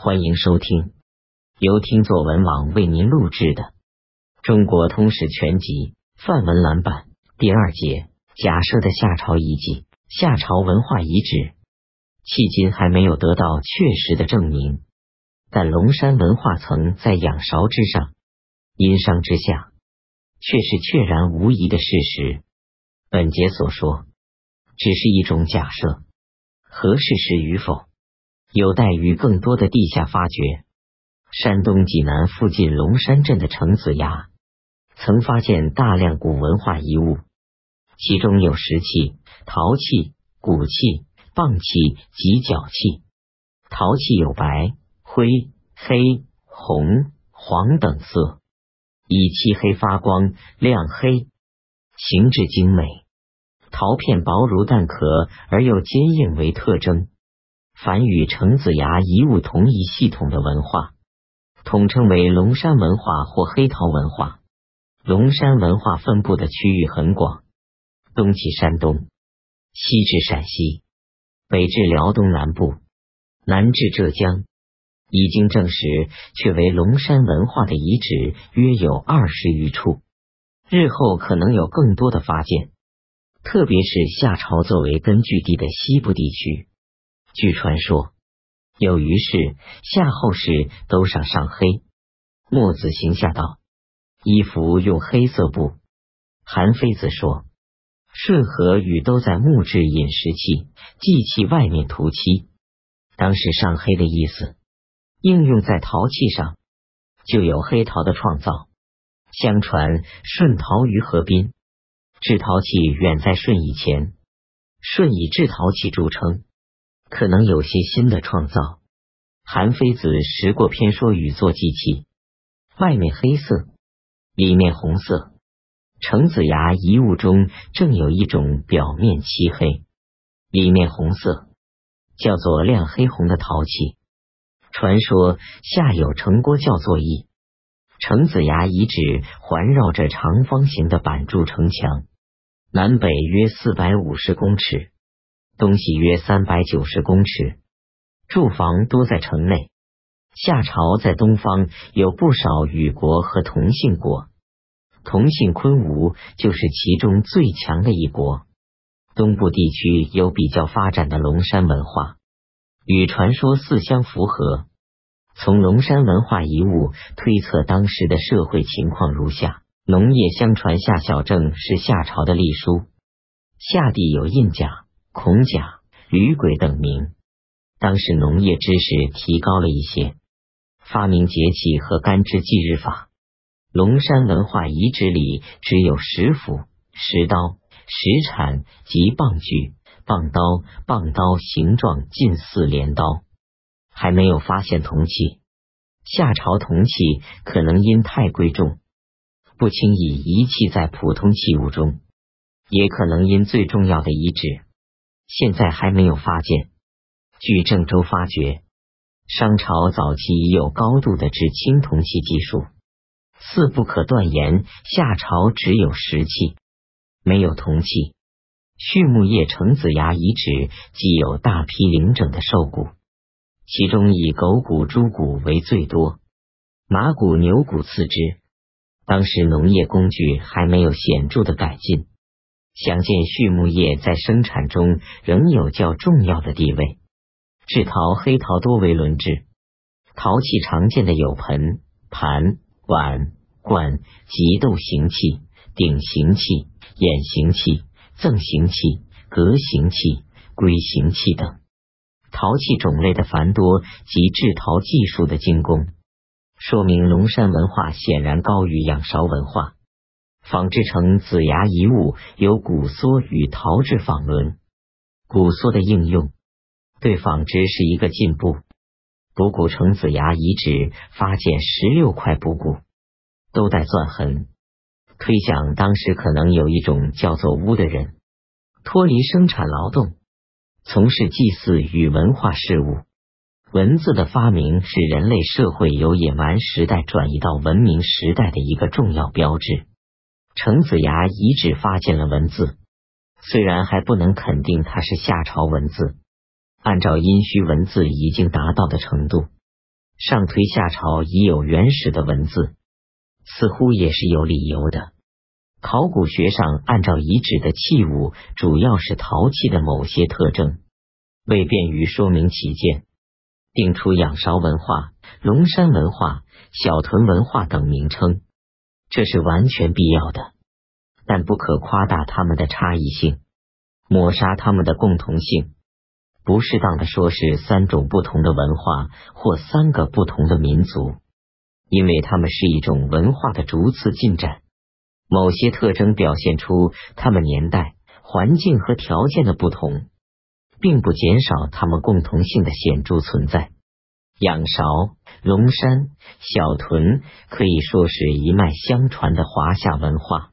欢迎收听由听作文网为您录制的《中国通史全集》范文蓝版第二节：假设的夏朝遗迹、夏朝文化遗址，迄今还没有得到确实的证明。但龙山文化层在仰韶之上，殷商之下，却是确然无疑的事实。本节所说，只是一种假设，合事实与否，有待于更多的地下发掘。山东济南附近龙山镇的程子崖，曾发现大量古文化遗物，其中有石器、陶器、骨器、蚌器及角器。陶器有白。灰、黑、红、黄等色，以漆黑发光、亮黑，形制精美。陶片薄如蛋壳而又坚硬为特征。凡与程子崖遗物同一系统的文化，统称为龙山文化或黑陶文化。龙山文化分布的区域很广，东起山东，西至陕西，北至辽东南部，南至浙江。已经证实，却为龙山文化的遗址约有二十余处，日后可能有更多的发现。特别是夏朝作为根据地的西部地区，据传说有于氏、夏后氏都上上黑。墨子行下道，衣服用黑色布。韩非子说，顺和禹都在木质饮食器、祭器外面涂漆，当时上黑的意思。应用在陶器上，就有黑陶的创造。相传舜陶于河滨，制陶器远在舜以前。舜以制陶器著称，可能有些新的创造。韩非子识过篇说禹作祭器，外面黑色，里面红色。程子牙遗物中正有一种表面漆黑，里面红色，叫做亮黑红的陶器。传说下有城郭叫做邑，程子牙遗址环绕着长方形的板筑城墙，南北约四百五十公尺，东西约三百九十公尺，住房多在城内。夏朝在东方有不少禹国和同姓国，同姓昆吾就是其中最强的一国。东部地区有比较发展的龙山文化。与传说四相符合。从龙山文化遗物推测当时的社会情况如下：农业相传夏小正是夏朝的隶书，夏地有印甲、孔甲、吕鬼等名。当时农业知识提高了一些，发明节气和干支纪日法。龙山文化遗址里只有石斧、石刀、石铲及棒锯。棒刀，棒刀形状近似镰刀，还没有发现铜器。夏朝铜器可能因太贵重，不轻易遗弃在普通器物中，也可能因最重要的遗址现在还没有发现。据郑州发掘，商朝早期已有高度的制青铜器技术，似不可断言夏朝只有石器，没有铜器。畜牧业程子崖遗址既有大批零整的兽骨，其中以狗骨、猪骨为最多，马骨、牛骨次之。当时农业工具还没有显著的改进，想见畜牧业在生产中仍有较重要的地位。制陶黑陶多为轮制，陶器常见的有盆、盘、碗、罐、及斗形器、鼎形器、眼形器。赠形器、格形器、龟形器等陶器种类的繁多及制陶技术的精工，说明龙山文化显然高于仰韶文化。仿制成子牙遗物有骨缩与陶制仿轮，骨缩的应用对纺织是一个进步。补骨成子牙遗址发现十六块补骨，都带钻痕。推想当时可能有一种叫做巫的人，脱离生产劳动，从事祭祀与文化事务。文字的发明是人类社会由野蛮时代转移到文明时代的一个重要标志。程子牙遗址发现了文字，虽然还不能肯定它是夏朝文字，按照殷墟文字已经达到的程度，上推夏朝已有原始的文字，似乎也是有理由的。考古学上按照遗址的器物主要是陶器的某些特征，为便于说明起见，定出仰韶文化、龙山文化、小屯文化等名称，这是完全必要的，但不可夸大它们的差异性，抹杀它们的共同性。不适当的说是三种不同的文化或三个不同的民族，因为它们是一种文化的逐次进展。某些特征表现出他们年代、环境和条件的不同，并不减少他们共同性的显著存在。仰韶、龙山、小屯可以说是一脉相传的华夏文化。